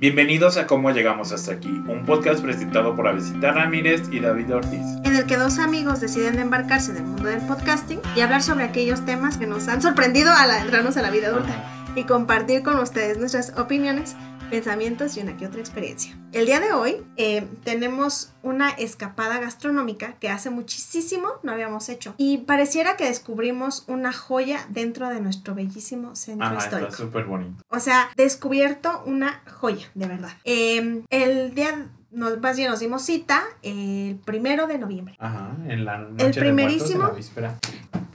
Bienvenidos a Cómo Llegamos Hasta Aquí, un podcast presentado por Avesita Ramírez y David Ortiz. en el que dos amigos deciden embarcarse en el mundo del podcasting y hablar sobre aquellos temas que nos han sorprendido al adentrarnos a la vida adulta y compartir con ustedes nuestras opiniones, pensamientos y una que otra experiencia. El día de hoy eh, tenemos una escapada gastronómica que hace muchísimo no habíamos hecho y pareciera que descubrimos una joya dentro de nuestro bellísimo centro Ajá, está histórico. súper bonito. O sea, descubierto una joya, de verdad. Eh, el día, nos, más bien nos dimos cita el primero de noviembre. Ajá, en la noche de muertos, primerísimo. en la víspera.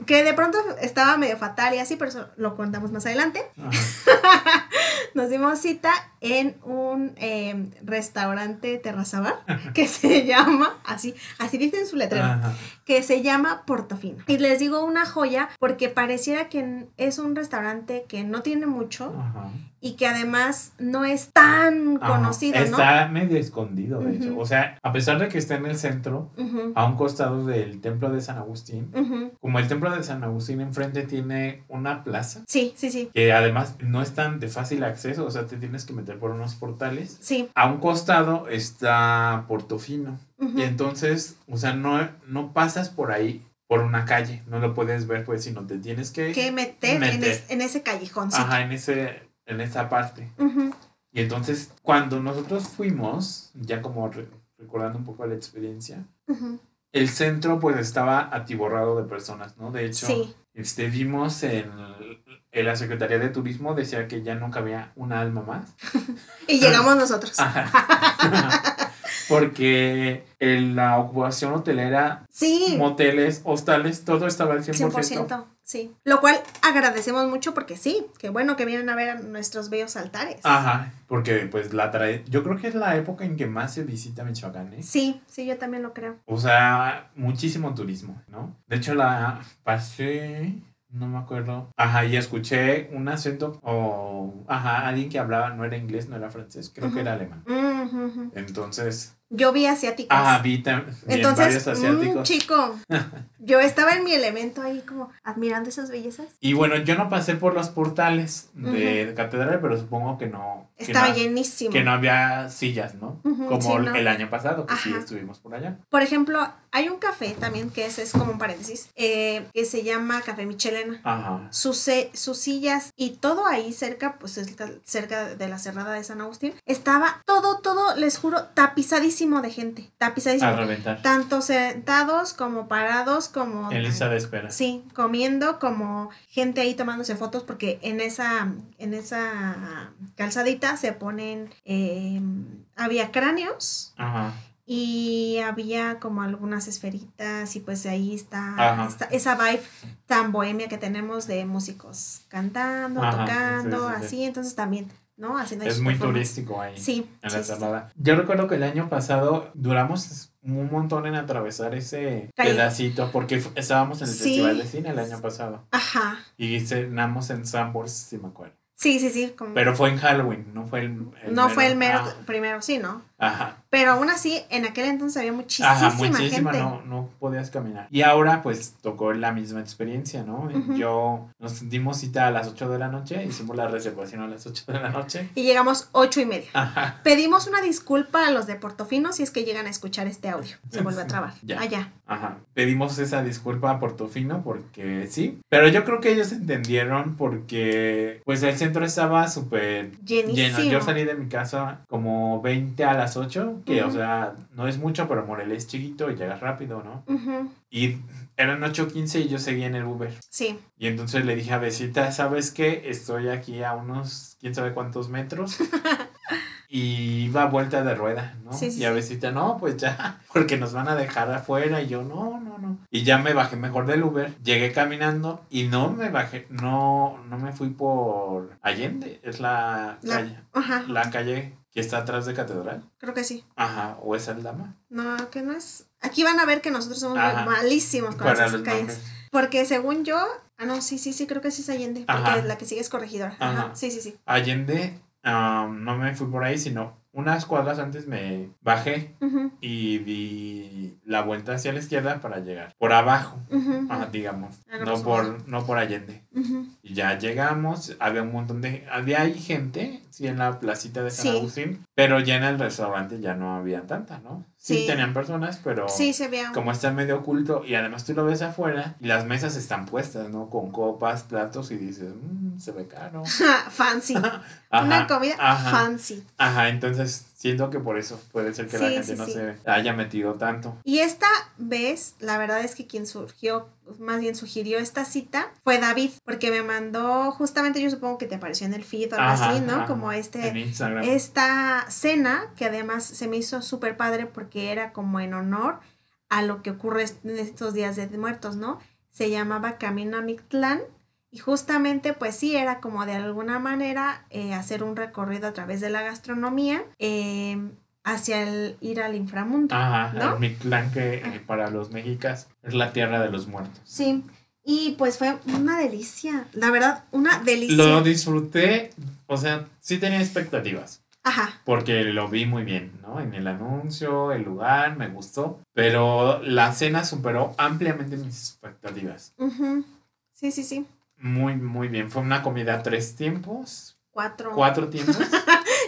Que de pronto estaba medio fatal y así, pero eso lo contamos más adelante. Nos dimos cita en un eh, restaurante terraza bar que se llama, así, así dice en su letrero, que se llama Portofino. Y les digo una joya porque pareciera que es un restaurante que no tiene mucho Ajá. y que además no es tan Ajá. conocido, ¿no? Está medio escondido, de hecho. O sea, a pesar de que está en el centro, a un costado del templo de San Agustín, como el templo de San Agustín enfrente tiene una plaza Sí, sí, sí, que además no es tan de fácil acceso, o sea, te tienes que meter por unos portales. sí. A un costado está Portofino. ujú. Y entonces, o sea, no, no pasas por ahí, por una calle, no lo puedes ver, pues, sino te tienes que... que meter, En, meter. es- en ese callejón. Ajá, en, ese, en esa parte. Y entonces, cuando nosotros fuimos, ya como re- recordando un poco la experiencia, el centro pues estaba atiborrado de personas, ¿no? De hecho, Sí. este, vimos en la Secretaría de Turismo, decía que ya nunca había una alma más. Y llegamos nosotros. Porque en la ocupación hotelera, Sí. moteles, hostales, todo estaba al 100%. 100%, sí. Lo cual agradecemos mucho porque sí, que bueno que vienen a ver a nuestros bellos altares. Ajá, porque pues la trae, yo creo que es la época en que más se visita Michoacán, ¿eh? Sí, sí, yo también lo creo. O sea, muchísimo turismo, ¿no? De hecho, la pasé, no me acuerdo. Ajá, y escuché un acento o, ajá, alguien que hablaba, no era inglés, no era francés, creo que era alemán. Entonces, Yo vi asiáticos. ajá, vi también Entonces, mm, asiáticos. chico, yo estaba en mi elemento ahí como admirando esas bellezas. Y bueno, yo no pasé por los portales de catedral, pero supongo que no. Que Estaba no- llenísimo. Que no había sillas, ¿no? Como sí, no. el año pasado, que sí estuvimos por allá. Por ejemplo, hay un café también, que ese es como un paréntesis, eh, que se llama Café Michelena. Ajá. sus, sus sillas y todo ahí cerca, pues es ca- cerca de la cerrada de San Agustín, estaba todo, todo, les juro, tapizadísimo de gente, tapizadísimo. A reventar. Tanto sentados como parados, como... En lista de espera. Sí, comiendo como gente ahí tomándose fotos porque en esa, en esa calzadita se ponen, eh, había cráneos Ajá. y había como algunas esferitas y pues ahí está, esa vibe tan bohemia que tenemos de músicos cantando, Ajá, tocando, sí, sí, sí. así, entonces también, ¿no? Haciendo Es muy turístico ahí. Sí, En la sí. Yo recuerdo que el año pasado duramos un montón en atravesar ese Calle. pedacito porque estábamos en el Sí. Festival de Cine el año pasado Ajá, y cenamos en Sambors, si me acuerdo. Sí, sí, sí. como- Pero fue en Halloween, no fue el, el no fue el mero Ah, primero, sí, ¿no? Ajá. Pero aún así, en aquel entonces había muchísima, Ajá, muchísima, gente. no, no podías caminar. Y ahora pues tocó la misma experiencia, ¿no? Ujú. Yo nos dimos cita a las 8 de la noche, hicimos la reservación a las 8 de la noche. Y llegamos ocho y media. Ajá. Pedimos una disculpa a los de Portofino si es que llegan a escuchar este audio. Se vuelve a trabar. Ya. Allá. Ajá. Pedimos esa disculpa a Portofino porque sí. Pero yo creo que ellos entendieron porque pues el centro estaba súper lleno. Yo salí de mi casa como 20 a las 8, que o sea, no es mucho, pero Morelia es chiquito y llegas rápido, ¿no? Ujú, Y eran 8.15 y yo seguía en el Uber. Sí. Y entonces le dije a Besita, ¿sabes qué? Estoy aquí a unos quién sabe cuántos metros. Y iba a vuelta de rueda, ¿no? Sí, sí, y a. Besita, no, pues ya, porque nos van a dejar afuera. Y yo, no, no, no. Y ya me bajé mejor del Uber, llegué caminando y no me bajé, no, no me fui por Allende, es la, La- calle, Ajá. la calle que está atrás de Catedral. Creo que sí. Ajá, o es Aldama. No, que no es. Aquí van a ver que nosotros somos Ajá. malísimos con esas calles. nombres. Porque según yo. Ah, no, sí, sí, sí, creo que sí es Allende. Porque Ajá. la que sigue es corregidora. Ajá. Ajá. Sí, sí, sí. Allende, am, no me fui por ahí, sino unas cuadras antes me bajé y di la vuelta hacia la izquierda para llegar por abajo, digamos, no por, no por Allende. Y ya llegamos, había un montón de, había ahí gente, sí, en la placita de San Agustín, pero ya en el restaurante ya no había tanta, ¿no? Sí, tenían personas, pero sí, se veía. como está medio oculto y además tú lo ves afuera y las mesas están puestas, ¿no? Con copas, platos y dices, mmm, se ve caro. fancy. Una comida fancy. Ajá, entonces siento que por eso puede ser que la gente no se haya metido tanto. Y esta vez, la verdad es que quien surgió, más bien sugirió esta cita fue David, porque me mandó justamente, yo supongo que te apareció en el feed o algo así, ¿no? Como este, esta cena que además se me hizo súper padre porque era como en honor a lo que ocurre en estos días de muertos, ¿no? Se llamaba Camino a Mictlán y justamente, pues sí, era como de alguna manera eh, hacer un recorrido a través de la gastronomía em, hacia el ir al inframundo. Ajá, ¿no? Mictlán, que eh, para los mexicas es la tierra de los muertos. Sí, y pues fue una delicia, la verdad, una delicia. Lo disfruté, o sea, sí tenía expectativas. Ajá. Porque lo vi muy bien, ¿no? En el anuncio, el lugar, me gustó. Pero la cena superó ampliamente mis expectativas. Sí, sí, sí. Muy, muy bien. Fue una comida tres tiempos. Cuatro. Cuatro tiempos.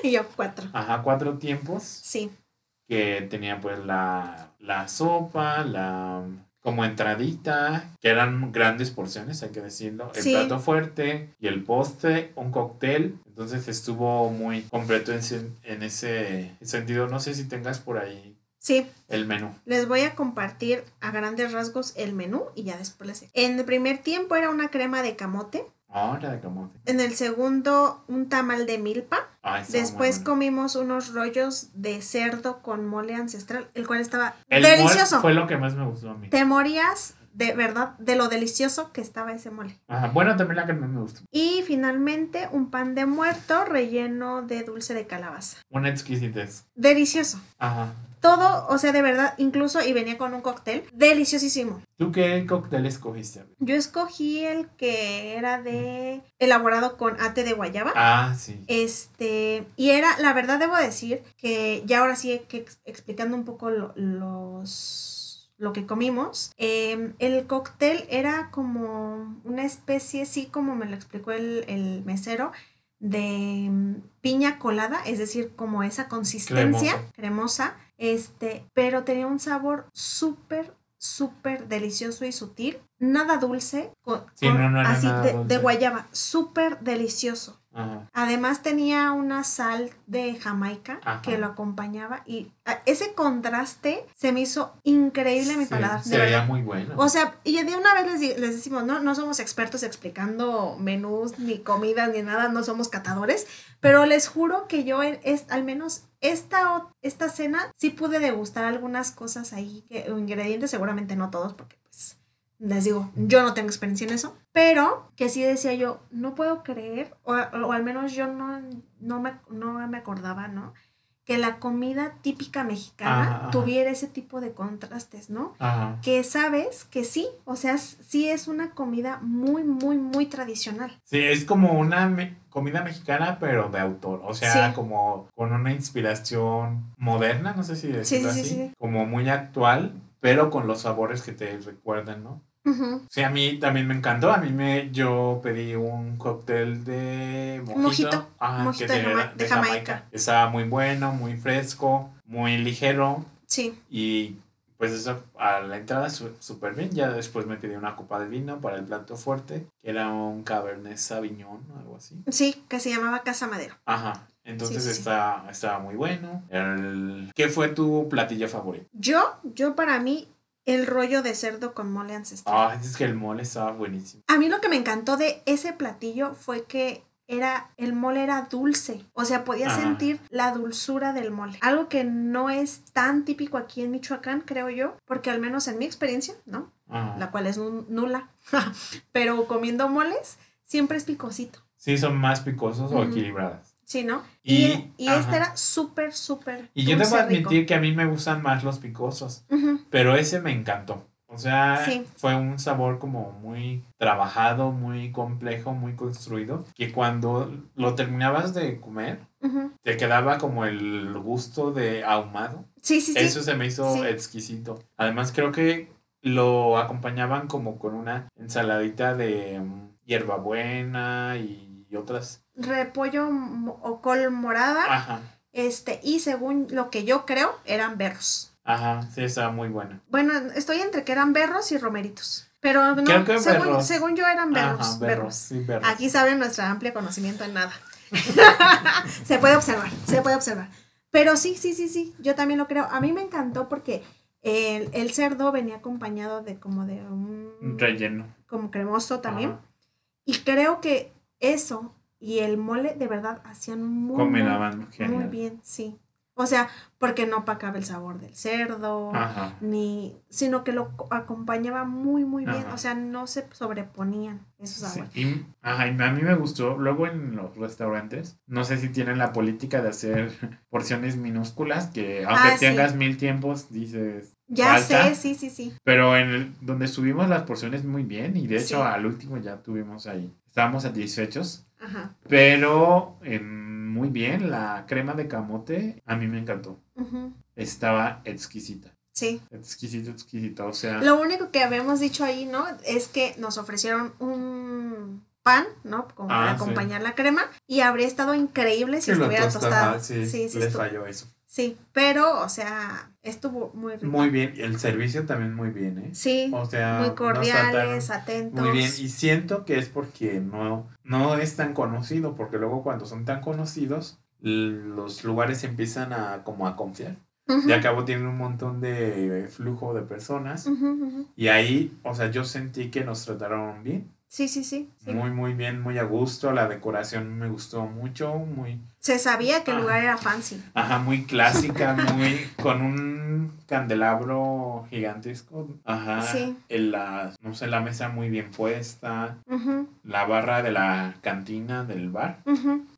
y yo cuatro. Ajá, cuatro tiempos. Sí. Que tenía pues la, la sopa, la como entradita, que eran grandes porciones, hay que decirlo, el plato fuerte y el postre, un cóctel, entonces estuvo muy completo en, en ese sentido, no sé si tengas por ahí Sí. El menú. Les voy a compartir a grandes rasgos el menú y ya después les... En el primer tiempo era una crema de camote. Ah, de camote. En el segundo, un tamal de milpa. Ah, después comimos unos rollos de cerdo con mole ancestral, el cual estaba delicioso. fue lo que más me gustó a mí. Te morías de verdad de lo delicioso que estaba ese mole. Ajá, bueno, también la que más me gustó. Y finalmente un pan de muerto relleno de dulce de calabaza. Una exquisitez. Delicioso. Ajá. Todo, o sea, de verdad, incluso, y venía con un cóctel, deliciosísimo. ¿Tú qué cóctel escogiste? Yo escogí el que era de elaborado con ate de guayaba. Ah, sí. Este, y era, la verdad debo decir que ya ahora sí que explicando un poco los lo que comimos, em, el cóctel era como una especie, sí, como me lo explicó el, el mesero, de mm, piña colada, es decir, como esa consistencia cremosa, este, pero tenía un sabor súper, súper delicioso y sutil, nada dulce, así de, guayaba, súper delicioso. Además tenía una sal de Jamaica que lo acompañaba y ah, ese contraste se me hizo increíble en mi paladar. Se veía muy bueno. O sea, y de una vez les, les, decimos, no, no somos expertos explicando menús, ni comidas, ni nada, no somos catadores, pero les juro que yo es, al menos esta, esta cena sí pude degustar algunas cosas ahí, que, ingredientes, seguramente no todos, porque les digo, yo no tengo experiencia en eso, pero que sí decía yo, no puedo creer, o, al menos yo no, no, me, no me acordaba, ¿no? Que la comida típica mexicana tuviera ese tipo de contrastes, ¿no? Que sabes que sí, o sea, sí es una comida muy, muy, muy tradicional. Sí, es como una comida mexicana, pero de autor, o sea, como con una inspiración moderna, no sé si decirlo así, como muy actual, pero con los sabores que te recuerdan, ¿no? Sí, a mí también me encantó. A mí me, yo pedí un cóctel de mojito. mojito, de, Jamaica. Estaba muy bueno, muy fresco, muy ligero. Sí. Y pues eso, a la entrada súper bien. Ya después me pedí una copa de vino para el plato fuerte, que era un Cabernet Sauvignon o algo así. Sí, que se llamaba Casa Madero. Ajá. Entonces estaba muy bueno. ¿Qué fue tu platillo favorito? Yo, yo para mí, el rollo de cerdo con mole ancestral. Ah, es que el mole estaba buenísimo. A mí lo que me encantó de ese platillo fue que era el mole era dulce, o sea, podía sentir la dulzura del mole. Algo que no es tan típico aquí en Michoacán, creo yo, porque al menos en mi experiencia, ¿no? La cual es nula. Pero comiendo moles siempre es picosito. Sí, son más picosos o equilibradas. Sí, ¿no? Y, y, este era súper, súper. Y yo debo admitir que a mí me gustan más los picosos, pero ese me encantó. O sea, fue un sabor como muy trabajado, muy complejo, muy construido, que cuando lo terminabas de comer, te quedaba como el gusto de ahumado. Sí, sí, sí. Eso se me hizo exquisito. Además, creo que lo acompañaban como con una ensaladita de mm, hierbabuena y otras. Repollo o col morada. Ajá. Este, y según lo que yo creo, eran berros. Ajá, sí, estaba muy buena. Bueno, estoy entre que eran berros y romeritos. Pero no, según, según, yo eran berros. berros. Sí, berros. Aquí saben nuestro amplio conocimiento en nada. se puede observar, se puede observar. Pero sí, sí, sí, sí, yo también lo creo. A mí me encantó porque el, el cerdo venía acompañado de como de un... Relleno. Como cremoso también. Y creo que eso y el mole de verdad hacían muy, muy bien, sí. O sea, porque no opacaba el sabor del cerdo, ni, sino que lo acompañaba muy, muy bien. O sea, no se sobreponían esos sabores. Y, ajá, y a mí me gustó. Luego en los restaurantes, no sé si tienen la política de hacer porciones minúsculas, que aunque ah, tengas mil tiempos, dices. Ya sé, sí, sí, sí. Pero en donde subimos las porciones muy bien, y de hecho al último ya tuvimos ahí. Estábamos satisfechos. Ajá. Pero muy bien. La crema de camote a mí me encantó. Estaba exquisita. Sí. Exquisita, exquisita. O sea. Lo único que habíamos dicho ahí, ¿no? Es que nos ofrecieron un pan, ¿no? Como para ah, acompañar la crema. Y habría estado increíble si estuviera tostada. Sí, sí, sí, les falló eso. Sí, pero, o sea, estuvo muy rico. Muy bien, el servicio también muy bien, ¿eh? Sí, o sea, muy cordiales, atentos. Muy bien, y siento que es porque no, no es tan conocido, porque luego cuando son tan conocidos, los lugares empiezan a como a confiar. Y a cabo tienen un montón de flujo de personas. Y ahí, o sea, yo sentí que nos trataron bien. Sí, sí, sí, Muy, muy bien, muy a gusto. La decoración me gustó mucho, muy... Se sabía que el lugar era fancy. Ajá, muy clásica, muy... con un candelabro gigantesco. Ajá. Sí. En la, no sé, la mesa muy bien puesta. La barra de la cantina del bar.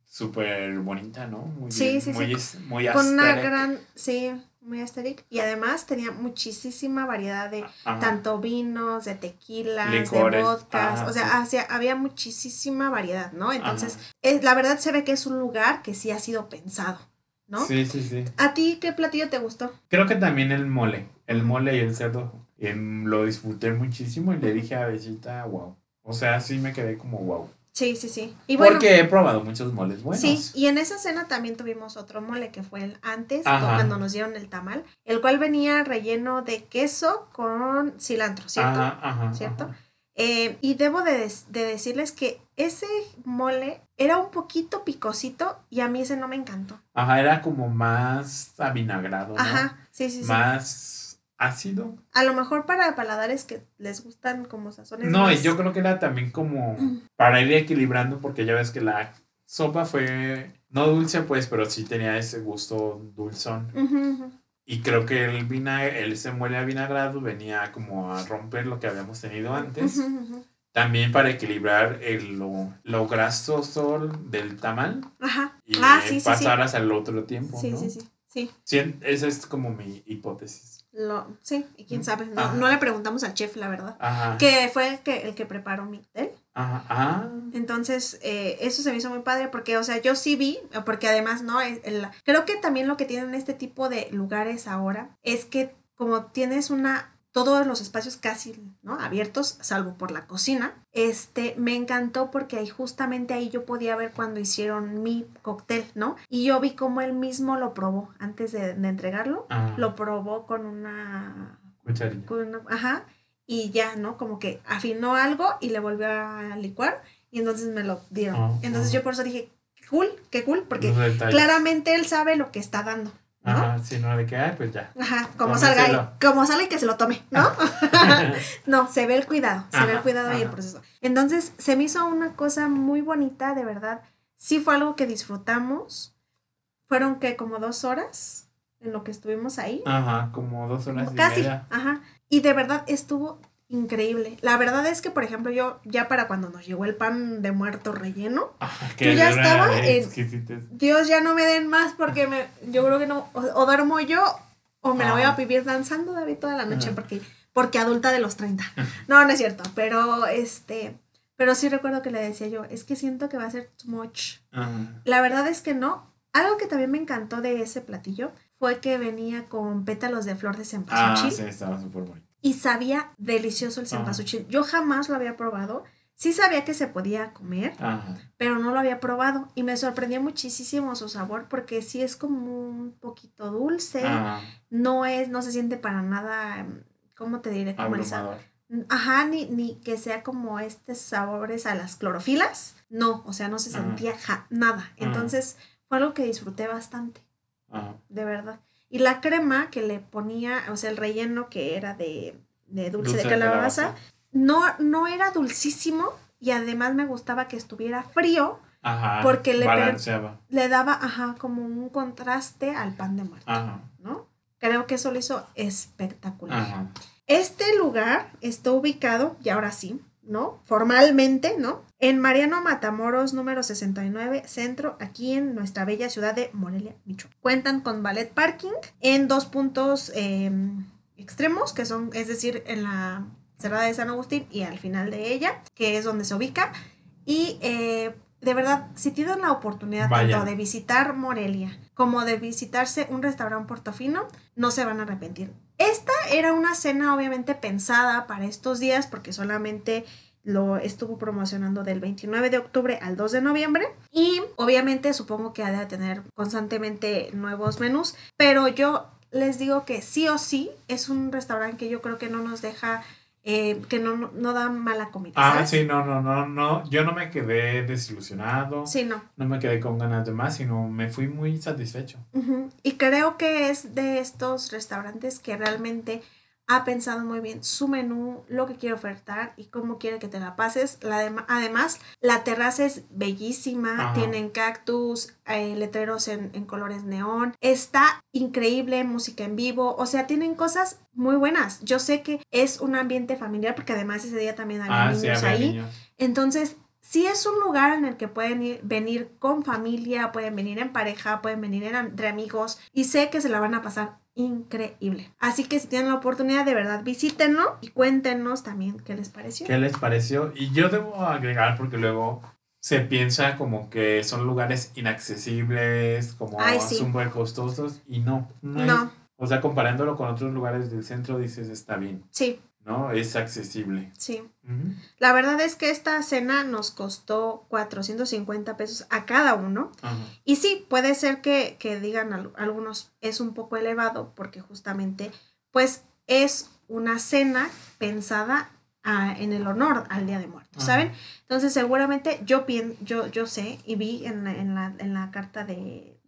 Súper bonita, ¿no? Muy sí, sí, muy, sí. Muy, Con una gran... Sí, muy aesthetic y además tenía muchísima variedad de tanto vinos, de tequilas, de vodkas, o sea, había muchísima variedad, ¿no? Entonces, la verdad se ve que es un lugar que sí ha sido pensado, ¿no? Sí, sí, sí. ¿A ti qué platillo te gustó? Creo que también el mole, el mole y el cerdo, em, lo disfruté muchísimo y le dije a Bellita, wow. O sea, sí me quedé como wow. Sí, sí, sí. Y Porque he probado muchos moles buenos. Sí, y en esa cena también tuvimos otro mole que fue el antes, cuando nos dieron el tamal, el cual venía relleno de queso con cilantro, ¿cierto? Ajá, ¿Cierto? Eh, y debo de, decirles que ese mole era un poquito picosito y a mí ese no me encantó. Ajá, era como más avinagrado. ¿no? Ajá, sí, sí, sí. Más ácido. A lo mejor para paladares que les gustan como sazones. No, y yo creo que era también como para ir equilibrando, porque ya ves que la sopa fue no dulce, pues, pero sí tenía ese gusto dulzón. Y creo que el vinagre, el se muele a vinagrado venía como a romper lo que habíamos tenido antes. También para equilibrar el, lo, lo, grasoso del tamal. Ajá. Y ah, pasaras al otro tiempo. Sí, sí, sí, sí. Sí, esa es como mi hipótesis. Lo, sí, y quién sabe. No, le preguntamos al chef, la verdad. Que fue el que, el que preparó mi hotel. Ajá. Ah. Entonces, eh, eso se me hizo muy padre porque, o sea, yo sí vi, porque además, ¿no? creo que también lo que tienen este tipo de lugares ahora es que como tienes una todos los espacios casi ¿no? abiertos, salvo por la cocina. Este, me encantó porque ahí justamente ahí yo podía ver cuando hicieron mi cóctel, ¿no? Y yo vi cómo él mismo lo probó antes de, entregarlo. Ah. Lo probó con una... Cucharilla. ajá. Y ya, ¿no? Como que afinó algo y le volvió a licuar y entonces me lo dieron. Ah, entonces ah. yo por eso dije, cool, qué cool, porque claramente él sabe lo que está dando. Ajá, si no de que, pues ya. Ajá, como salga, como salga y que se lo tome, ¿no? no, se ve el cuidado, se ve el cuidado y el proceso. Entonces, se me hizo una cosa muy bonita, de verdad. Sí fue algo que disfrutamos. Fueron que como dos horas en lo que estuvimos ahí. Ajá, como dos horas y Casi, ajá. Y de verdad estuvo increíble. La verdad es que, por ejemplo, yo ya para cuando nos llegó el pan de muerto relleno, ah, yo ya estaba en, Dios, ya no me den más porque me, yo creo que no, o, duermo yo o me la voy a vivir danzando, David, toda la noche porque porque adulta de los 30. No, no es cierto, pero este, pero sí recuerdo que le decía yo, es que siento que va a ser too much. La verdad es que no. Algo que también me encantó de ese platillo fue que venía con pétalos de flor de cempasúchil. Ah, sí, estaba súper bueno. Y sabía delicioso el cempasúchil. Yo jamás lo había probado. Sí sabía que se podía comer, pero no lo había probado. Y me sorprendió muchísimo su sabor porque sí es como un poquito dulce. No es, no se siente para nada, ¿cómo te diré? Como Ajá, ni, ni que sea como este sabores a las clorofilas. No, o sea, no se sentía nada. Entonces fue algo que disfruté bastante. De verdad. Y la crema que le ponía, o sea, el relleno que era de, dulce, de calabaza, no, no era dulcísimo y además me gustaba que estuviera frío. porque le, le daba ajá, como un contraste al pan de muerto. ¿no? Creo que eso lo hizo espectacular. Este lugar está ubicado, y ahora sí, ¿no? Formalmente, ¿no? En Mariano Matamoros, número 69, centro, aquí en nuestra bella ciudad de Morelia, Michoacán. Cuentan con ballet parking en dos puntos em, extremos, que son, es decir, en la cerrada de San Agustín y al final de ella, que es donde se ubica. Y eh, de verdad, si tienen la oportunidad tanto de visitar Morelia como de visitarse un restaurante portofino, no se van a arrepentir. Esta era una cena obviamente pensada para estos días porque solamente lo estuvo promocionando del 29 de octubre al 2 de noviembre y obviamente supongo que ha de tener constantemente nuevos menús, pero yo les digo que sí o sí es un restaurante que yo creo que no nos deja eh, que no, no, da mala comida. Ah, sí, no, no, no, no. Yo no me quedé desilusionado. Sí, no. No me quedé con ganas de más, sino me fui muy satisfecho. Y creo que es de estos restaurantes que realmente ha pensado muy bien su menú, lo que quiere ofertar y cómo quiere que te la pases. La además, la terraza es bellísima, tienen cactus, eh, letreros en, colores neón, está increíble, música en vivo, o sea, tienen cosas muy buenas. Yo sé que es un ambiente familiar porque además ese día también había ah, niños ahí. Entonces, sí es un lugar en el que pueden venir con familia, pueden venir en pareja, pueden venir entre amigos y sé que se la van a pasar increíble. Así que si tienen la oportunidad, de verdad visítenlo y cuéntenos también qué les pareció. ¿Qué les pareció? Y yo debo agregar porque luego se piensa como que son lugares inaccesibles, como súper costosos y no. No. o sea, comparándolo con otros lugares del centro dices está bien. Sí. ¿No? Es accesible. Sí. La verdad es que esta cena nos costó 450 pesos a cada uno. Y sí, puede ser que, digan algunos es un poco elevado porque justamente pues es una cena pensada en el honor al Día de Muertos, ¿saben? Entonces seguramente yo, yo, yo sé y vi en la, en la, en la carta de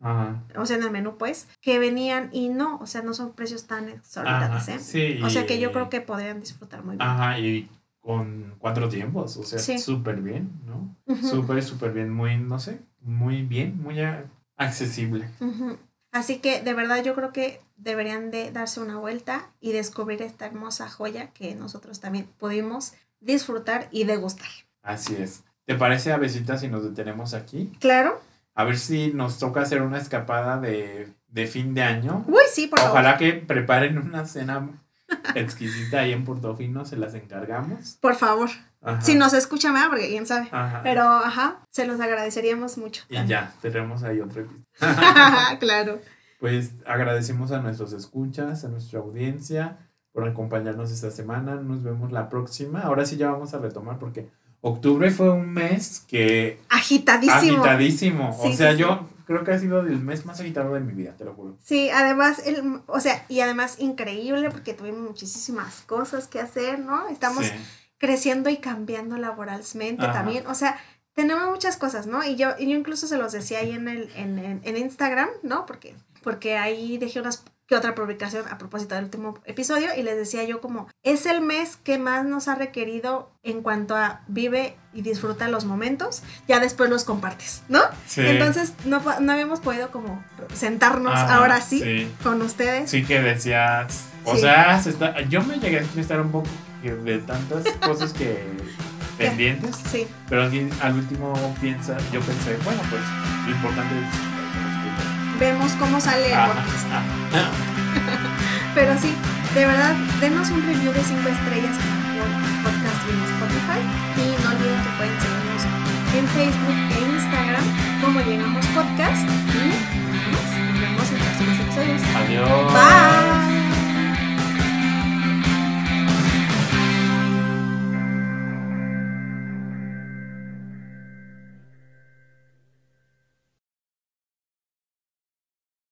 o sea, en el menú, pues, que venían y no, o sea, no son precios tan exorbitantes, ¿eh? Sí, o sea, que yo creo que podrían disfrutar muy bien. Ajá, y con cuatro tiempos, o sea, súper bien, ¿no? Súper, súper bien, muy, no sé, muy bien, muy accesible. Así que de verdad yo creo que deberían de darse una vuelta y descubrir esta hermosa joya que nosotros también pudimos disfrutar y degustar. Así es. ¿Te parece, Avesita, si nos detenemos aquí? Claro. A ver si nos toca hacer una escapada de, fin de año. Uy, sí, por favor. Ojalá que preparen una cena exquisita ahí en Portofino, se las encargamos. Por favor. Si nos escucha más, porque quién sabe. Pero, ajá, se los agradeceríamos mucho. Y ya, tenemos ahí otro episodio. claro. Pues agradecemos a nuestros escuchas, a nuestra audiencia por acompañarnos esta semana. Nos vemos la próxima. Ahora sí ya vamos a retomar porque octubre fue un mes que... Agitadísimo. Agitadísimo. o sea, yo creo que ha sido el mes más agitado de mi vida, te lo juro. Sí, además, el, o sea, y además increíble porque tuvimos muchísimas cosas que hacer, ¿no? Estamos creciendo y cambiando laboralmente también. O sea, tenemos muchas cosas, ¿no? Y yo, y yo incluso se los decía ahí en, el, en, en, en Instagram, ¿no? Porque, porque ahí dejé unas que otra publicación a propósito del último episodio y les decía yo como es el mes que más nos ha requerido en cuanto a vive y disfruta los momentos, ya después los compartes, ¿no? Sí. Entonces no, no habíamos podido como sentarnos ahora sí, con ustedes. Sí que decías, o sea, yo me llegué a estar un poco de tantas cosas que pendientes, sí. pero al último piensa, yo pensé, bueno, pues lo importante es vemos cómo sale el. Pero sí, De verdad, denos un review de 5 estrellas en podcast y en Spotify. Y no olviden que pueden seguirnos en Facebook e Instagram como Llegamos Podcast. Y más, nos vemos en próximos episodios. Adiós.